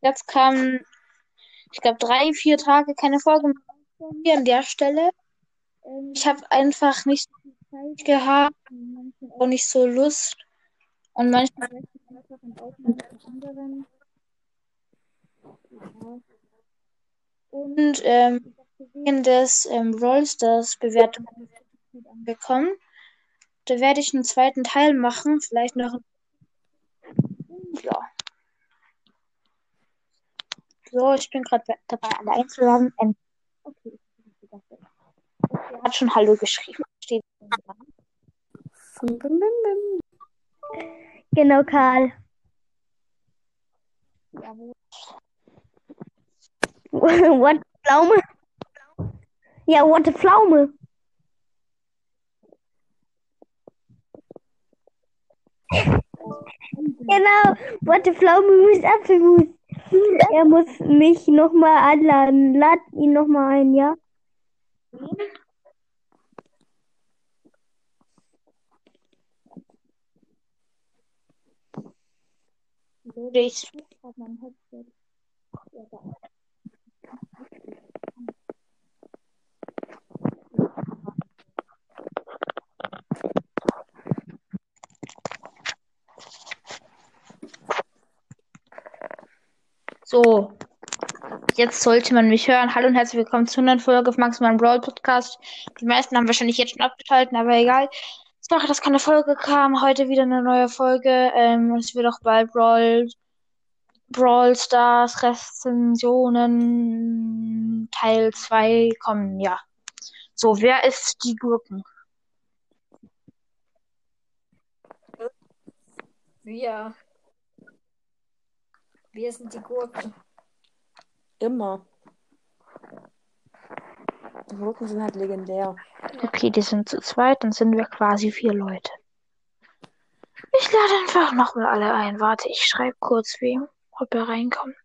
Jetzt kamen, ich glaube, drei, vier Tage keine Folge mehr an der Stelle. Ich habe einfach nicht so viel Zeit gehabt und auch nicht so Lust. Und manchmal ich einfach in Aufnahme mit anderen. Ja. Und ähm, gesehen, dass ähm, Rollstars Bewertungen gut angekommen. Da werde ich einen zweiten Teil machen, vielleicht noch. Ja. So, ich bin gerade dabei, alle einzuladen. Ähm, okay, okay, hat schon Hallo geschrieben. Steht da. Genau, Karl. Jawohl. What Pflaume? Ja, what a Pflaume. Genau, what a Pflaume ist Apfelmus. Er muss mich nochmal anladen. Lad ihn nochmal ein, ja? Leute, ich suche gerade Headset. Ja, da. So, jetzt sollte man mich hören. Hallo und herzlich willkommen zu einer Folge auf Maximal Brawl Podcast. Die meisten haben wahrscheinlich jetzt schon abgeschaltet, aber egal. Sorry, dass keine Folge kam. Heute wieder eine neue Folge. Ähm, es wird auch bald Brawl, Brawl Stars Rezensionen Teil 2 kommen. Ja. So, wer ist die Gurken? Wir. Wir sind die Gurken. Immer. Die Gurken sind halt legendär. Okay, die sind zu zweit, dann sind wir quasi vier Leute. Ich lade einfach nochmal alle ein. Warte, ich schreibe kurz wem, ob er reinkommt.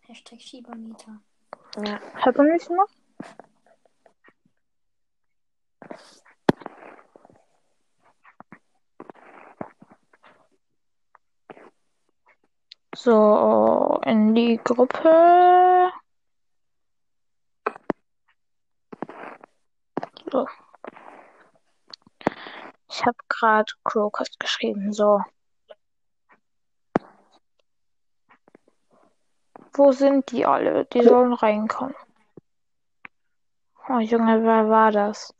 Hashtag Schiebermeter. Ja. Hört man mich noch? So, in die Gruppe. So. Ich habe gerade Crowcast geschrieben. So. Wo sind die alle? Die sollen reinkommen. Oh Junge, wer war das?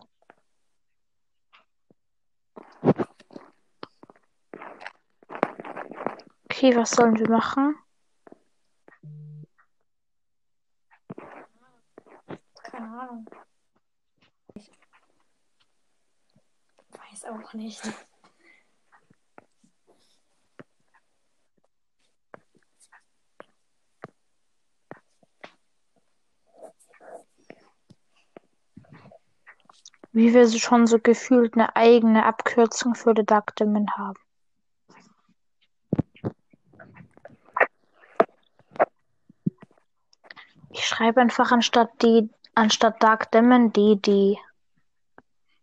Okay, was sollen wir machen? Keine Ahnung. Ich weiß auch nicht. Wie wir so schon so gefühlt eine eigene Abkürzung für Demon haben. Ich schreibe einfach anstatt die, anstatt Dark Demon DD.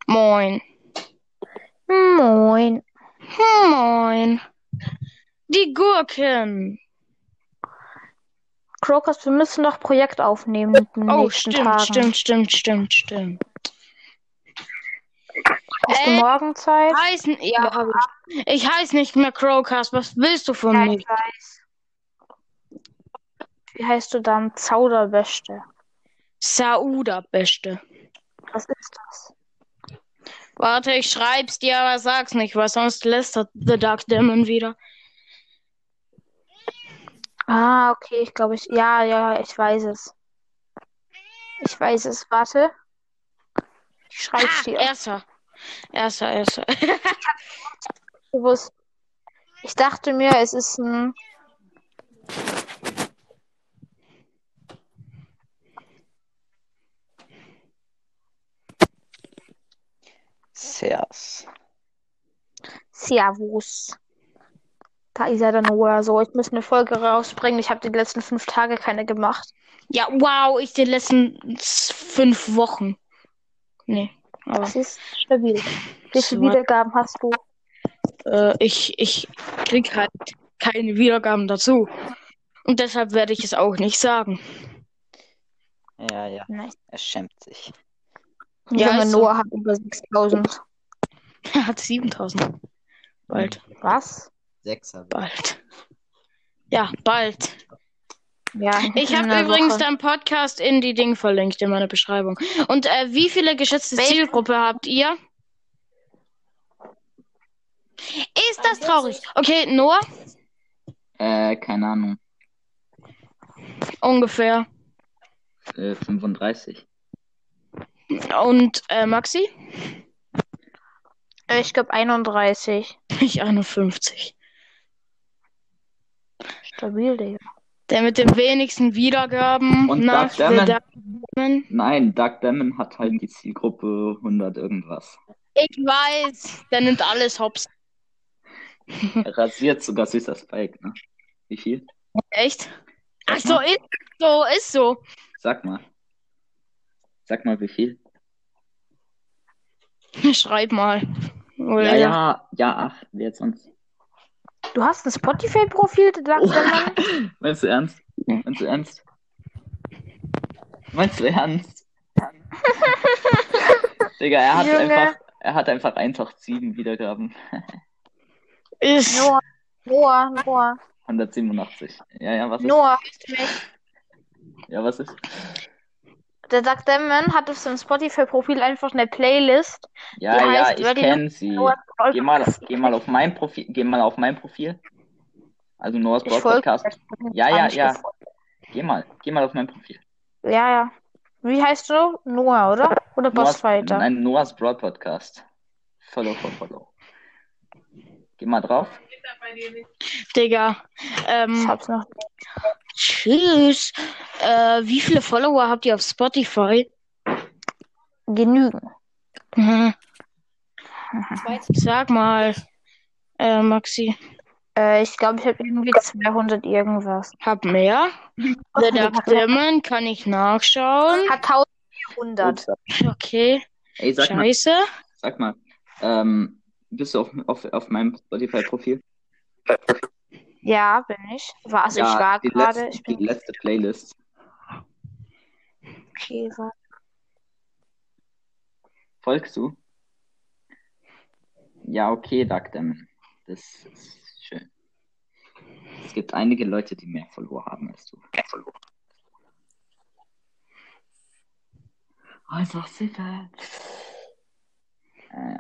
Moin. Moin. Moin. Die Gurken. Crocus, wir müssen noch Projekt aufnehmen Oh, stimmt, Tagen. stimmt, stimmt, stimmt, stimmt. Hast du Äh, morgen Zeit? Heiß, ja, hab ich heiße nicht mehr Crowcast. Was willst du von Ja, mir? ich weiß. Wie heißt du dann? Zauderbeste. Sauda, Beste. Was ist das? Warte, ich schreib's dir, aber sag's nicht, weil sonst lästert The Dark Demon wieder. Ah, okay, ich glaube, ich. Ja, ja, ich weiß es. Ich weiß es. Warte. Ich schreibe Ah, dir. erster. Erster, erster. Ich dachte mir, es ist ein. Servus. Servus. Da ist er dann nur so. Ich muss eine Folge rausbringen. Ich habe die letzten fünf Tage keine gemacht. Ja, wow, ich die letzten fünf Wochen. Nee, aber Das ist stabil. Wie viele. Wiedergaben hast du? äh, ich, ich krieg halt keine Wiedergaben dazu. Und deshalb werde ich es auch nicht sagen. Ja, ja. Nice. Er schämt sich. Ja, Junge ist so. Noah hat über 6000. Er hat 7000. Bald, Was? Sechs habe bald. Ja, bald. Ja. Ich habe übrigens Woche. deinen Podcast in die Ding verlinkt in meiner Beschreibung. Und äh, wie viele geschätzte Welche? Zielgruppe habt ihr? Ist das traurig? Okay, Noah? Äh, keine Ahnung. Ungefähr. Äh, 35. Und äh, Maxi? Äh, Ich glaube 31. Ich 51. Stabil, Digga. Der mit den wenigsten Wiedergaben Und nach Dark Demon. The Dark Demon. Nein, Doug Demon hat halt die Zielgruppe 100 irgendwas. Ich weiß, der nimmt alles hops. Er rasiert sogar süßer Spike, ne? Wie viel? Echt? Sag Ach so, mal. ist so, ist so. Sag mal. Sag mal, wie viel? Schreib mal. Ja, ja, ja, ach, wer jetzt sonst? Du hast ein Spotify-Profil, der Mann. Meinst du ernst? Meinst du ernst? Meinst du ernst? Digga, er hat Junge. einfach, er hat einfach einfach sieben Wiedergaben. Ist. Noah, Noah, Noah. 187. Ja, ja, was ist? Noah, du? Ja, was ist? Der Doug Demon hat auf seinem Spotify-Profil einfach eine Playlist. Ja, Die ja, heißt ich kenne sie. Geh mal, geh mal auf mein Profil, geh mal auf mein Profil. Also Noah's Ich folge Podcast. Ja, ja, ja. Geh mal, geh mal auf mein Profil. Ja, ja. Wie heißt du? Noah, oder? Oder Bossfighter? nein, Noah's Brawl Podcast. Follow, follow, follow. Geh mal drauf. Digga. Ich Ähm, hab's noch. tschüss. Äh, wie viele Follower habt ihr auf Spotify? Genügen. Mhm. Sag mal, äh, Maxi. Äh, ich glaube, ich habe irgendwie 200 irgendwas. Hab mehr. The Dark Demon kann ich nachschauen. Hat 1400. Ups. Okay. Ey, sag mal, Scheiße. sag mal. Ähm, bist du auf, auf, auf meinem Spotify-Profil? Ja, bin ich. War, also ich Ja, war die gerade. Ich die letzte Playlist. Okay. warte. Folgst du? Ja, okay, Demon. Das ist schön. Es gibt einige Leute, die mehr Follower haben als du. Einfach sicher. Äh,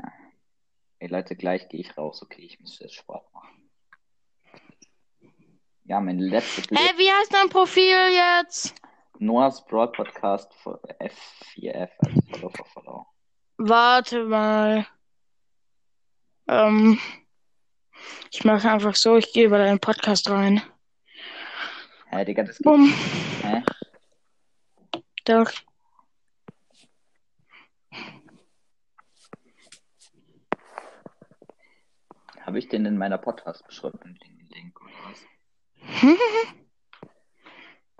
ey Leute, gleich gehe ich raus. Okay, ich muss jetzt Sport machen. Ja, meine letzte Hä, Playlist. wie heißt dein Profil jetzt? Noah's Broad Podcast für F4F, also Follow for Follow. Warte mal. Ähm, ich mache einfach so, ich gehe bei deinen Podcast rein. Hä, Digga, das geht. Hä? Doch. Habe ich den in meiner Podcast-Beschreibung den Link oder was?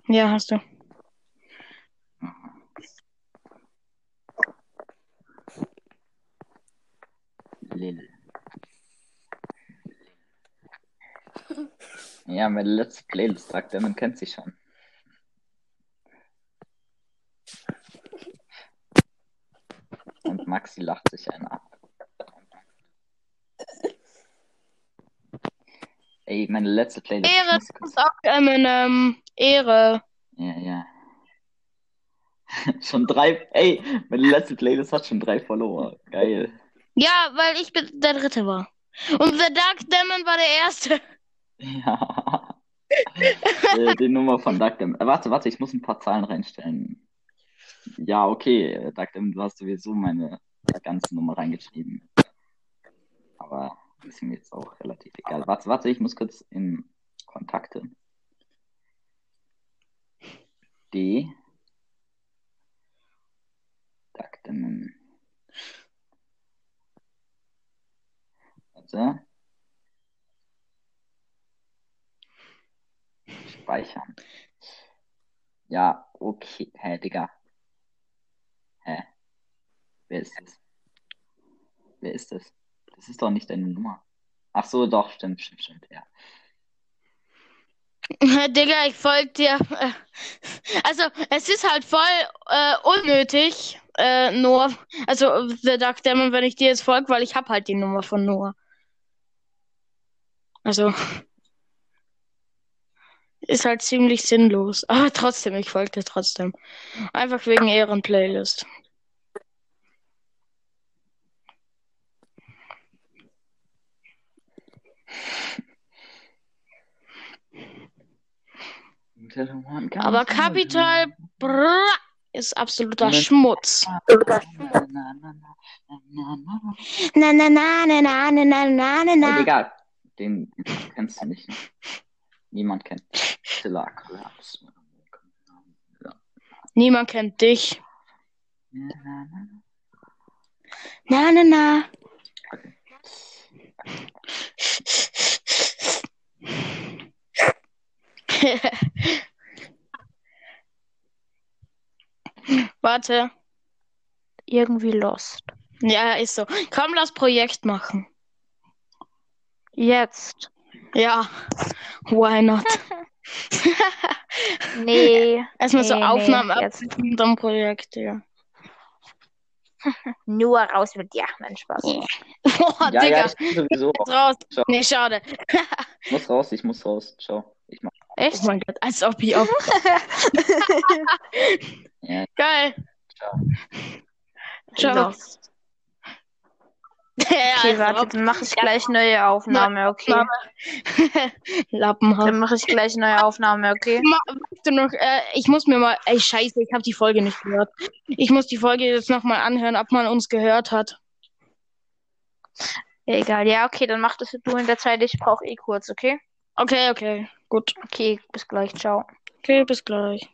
Ja, hast du. Ja, meine letzte Playlist sagt er, man kennt sie schon. Und Maxi lacht sich einen ab. Ey, meine letzte Playlist. Ehre, muss kurz- sagt Eminem. Ehre. Ja, ja. schon drei. Ey, meine letzte Playlist hat schon drei Follower. Geil. Ja, weil ich der Dritte war. Und The Dark Demon war der Erste. Ja. äh, die Nummer von Duckdem. Äh, warte, warte, ich muss ein paar Zahlen reinstellen. Ja, okay, Duckdem, du hast sowieso meine ganze Nummer reingeschrieben. Aber ist mir jetzt auch relativ egal. Warte, warte, ich muss kurz in Kontakte. D. Duckdem. Warte. Speichern. Ja, okay. Hä, Digga. Hä? Wer ist das? Wer ist das? Das ist doch nicht deine Nummer. Ach so, doch, stimmt, stimmt, stimmt, ja. Digga, ich folge dir. Äh, Also, es ist halt voll äh, unnötig, äh, Noah. Also, The Duck Demon, wenn ich dir jetzt folge, weil ich hab halt die Nummer von Noah. Also, ist halt ziemlich sinnlos. Aber trotzdem, ich folge dir trotzdem. Einfach wegen Ehrenplaylist. Aber Kapital Bra ist absoluter. Schmutz. Na, na, na, na, na, na, na, na, na. Digga, den kennst du nicht. Niemand kennt. Kollaps. Niemand kennt dich. Na, na, na. Warte. Irgendwie lost. Ja, ist so. Komm, lass Projekt machen. Jetzt. Ja. Why not? Nee. Erstmal so Nee, nee, Aufnahmen jetzt. abziehen, dann Projekt, ja. Nur raus mit dir. Nein, Spaß. Boah, Ja, Digga. ja, ich sowieso raus. Ciao. Nee, schade. Ich muss raus, ich muss raus. Ciao. Ich mach. Echt? Oh mein Gott, als ob ich. Ja, Geil. ciao. Ciao. Lost. Ja, Okay, warte, dann mache ich gleich neue Aufnahme, okay? Lappenhaft. Dann mache ich gleich neue Aufnahme, okay? Du noch, äh, ich muss mir mal, ey, scheiße, ich habe die Folge nicht gehört. Ich muss die Folge jetzt nochmal anhören, ob man uns gehört hat. Egal, ja, okay, dann mach das du in der Zeit. Ich brauche eh kurz, okay? Okay, okay, gut. Okay, bis gleich, ciao. Okay, bis gleich.